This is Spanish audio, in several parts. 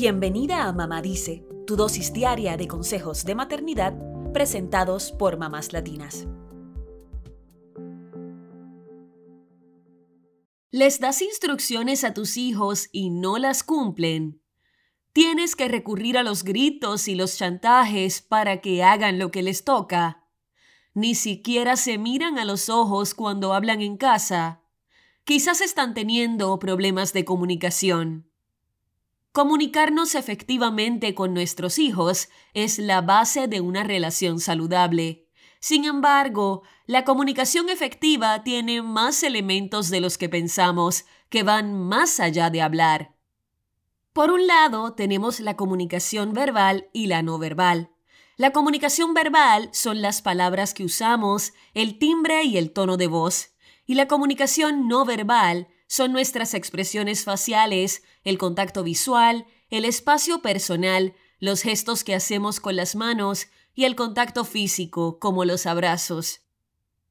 Bienvenida a Mamá Dice, tu dosis diaria de consejos de maternidad presentados por mamás latinas. ¿Les das instrucciones a tus hijos y no las cumplen? ¿Tienes que recurrir a los gritos y los chantajes para que hagan lo que les toca? Ni siquiera se miran a los ojos cuando hablan en casa. Quizás están teniendo problemas de comunicación. Comunicarnos efectivamente con nuestros hijos es la base de una relación saludable. Sin embargo, la comunicación efectiva tiene más elementos de los que pensamos, que van más allá de hablar. Por un lado, tenemos la comunicación verbal y la no verbal. La comunicación verbal son las palabras que usamos, el timbre y el tono de voz. Y la comunicación no verbal son nuestras expresiones faciales, el contacto visual, el espacio personal, los gestos que hacemos con las manos y el contacto físico, como los abrazos.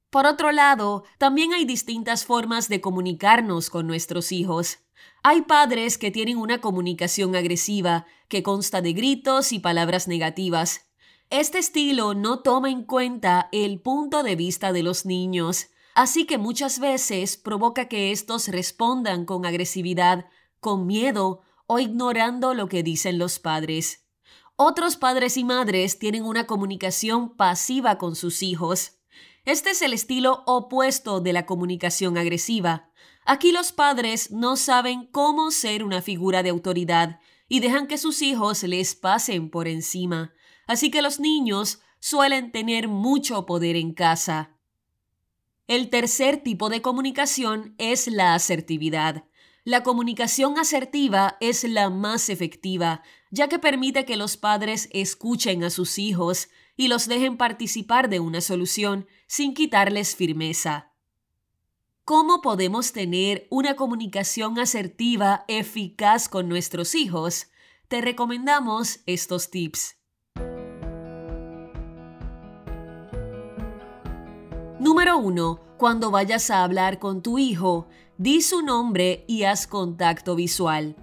Por otro lado, también hay distintas formas de comunicarnos con nuestros hijos. Hay padres que tienen una comunicación agresiva, que consta de gritos y palabras negativas. Este estilo no toma en cuenta el punto de vista de los niños, así que muchas veces provoca que estos respondan con agresividad, con miedo o ignorando lo que dicen los padres. Otros padres y madres tienen una comunicación pasiva con sus hijos. Este es el estilo opuesto de la comunicación agresiva. Aquí los padres no saben cómo ser una figura de autoridad y dejan que sus hijos les pasen por encima. Así que los niños suelen tener mucho poder en casa. El tercer tipo de comunicación es la asertividad. La comunicación asertiva es la más efectiva, ya que permite que los padres escuchen a sus hijos y los dejen participar de una solución sin quitarles firmeza. ¿Cómo podemos tener una comunicación asertiva eficaz con nuestros hijos? Te recomendamos estos tips. Número 1. Cuando vayas a hablar con tu hijo, di su nombre y haz contacto visual.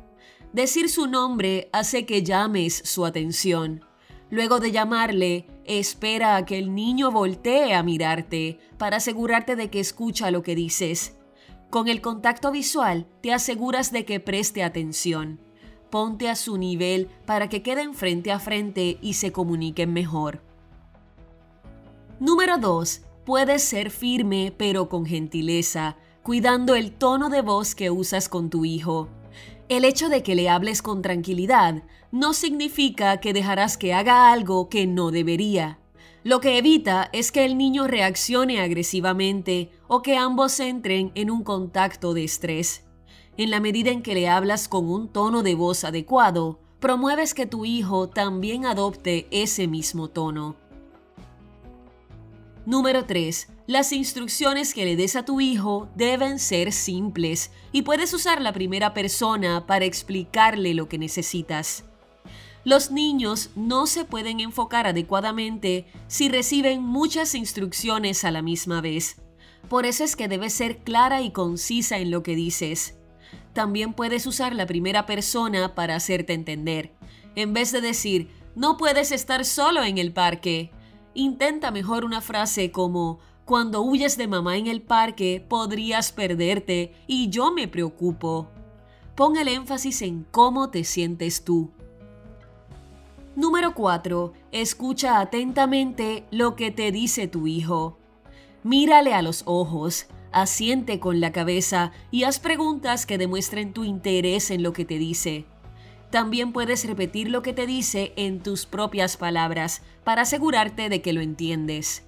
Decir su nombre hace que llames su atención. Luego de llamarle, espera a que el niño voltee a mirarte para asegurarte de que escucha lo que dices. Con el contacto visual te aseguras de que preste atención. Ponte a su nivel para que queden frente a frente y se comuniquen mejor. Número 2. Puedes ser firme pero con gentileza, cuidando el tono de voz que usas con tu hijo. El hecho de que le hables con tranquilidad no significa que dejarás que haga algo que no debería. Lo que evita es que el niño reaccione agresivamente o que ambos entren en un contacto de estrés. En la medida en que le hablas con un tono de voz adecuado, promueves que tu hijo también adopte ese mismo tono. Número 3. Las instrucciones que le des a tu hijo deben ser simples y puedes usar la primera persona para explicarle lo que necesitas. Los niños no se pueden enfocar adecuadamente si reciben muchas instrucciones a la misma vez. Por eso es que debes ser clara y concisa en lo que dices. También puedes usar la primera persona para hacerte entender. En vez de decir, no puedes estar solo en el parque, Intenta mejor una frase como, cuando huyes de mamá en el parque podrías perderte y yo me preocupo. Pon el énfasis en cómo te sientes tú. Número 4. Escucha atentamente lo que te dice tu hijo. Mírale a los ojos, asiente con la cabeza y haz preguntas que demuestren tu interés en lo que te dice. También puedes repetir lo que te dice en tus propias palabras para asegurarte de que lo entiendes.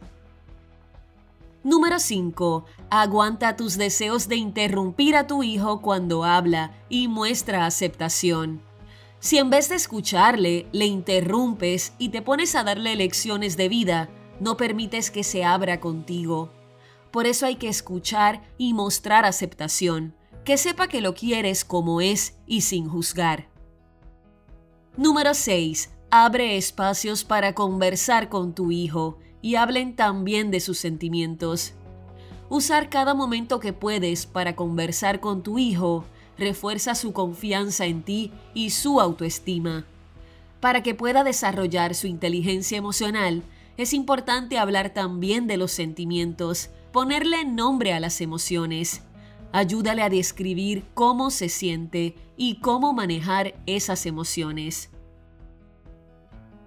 Número 5. Aguanta tus deseos de interrumpir a tu hijo cuando habla y muestra aceptación. Si en vez de escucharle, le interrumpes y te pones a darle lecciones de vida, no permites que se abra contigo. Por eso hay que escuchar y mostrar aceptación, que sepa que lo quieres como es y sin juzgar. Número 6. Abre espacios para conversar con tu hijo y hablen también de sus sentimientos. Usar cada momento que puedes para conversar con tu hijo refuerza su confianza en ti y su autoestima. Para que pueda desarrollar su inteligencia emocional, es importante hablar también de los sentimientos, ponerle nombre a las emociones. Ayúdale a describir cómo se siente y cómo manejar esas emociones.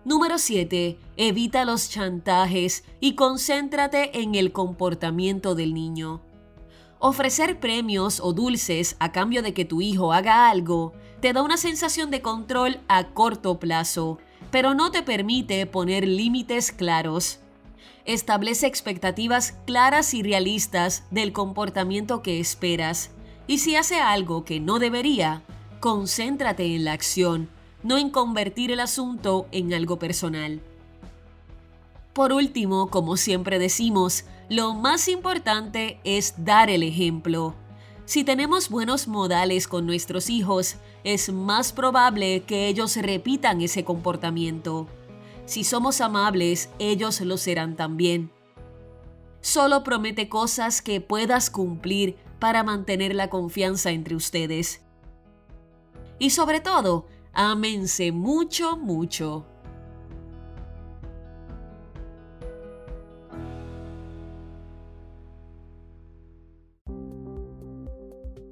Número 7. Evita los chantajes y concéntrate en el comportamiento del niño. Ofrecer premios o dulces a cambio de que tu hijo haga algo te da una sensación de control a corto plazo, pero no te permite poner límites claros. Establece expectativas claras y realistas del comportamiento que esperas, y si hace algo que no debería, concéntrate en la acción, no en convertir el asunto en algo personal. Por último, como siempre decimos, lo más importante es dar el ejemplo. Si tenemos buenos modales con nuestros hijos, es más probable que ellos repitan ese comportamiento. Si somos amables, ellos lo serán también. Solo promete cosas que puedas cumplir para mantener la confianza entre ustedes. Y sobre todo, ámense mucho, mucho.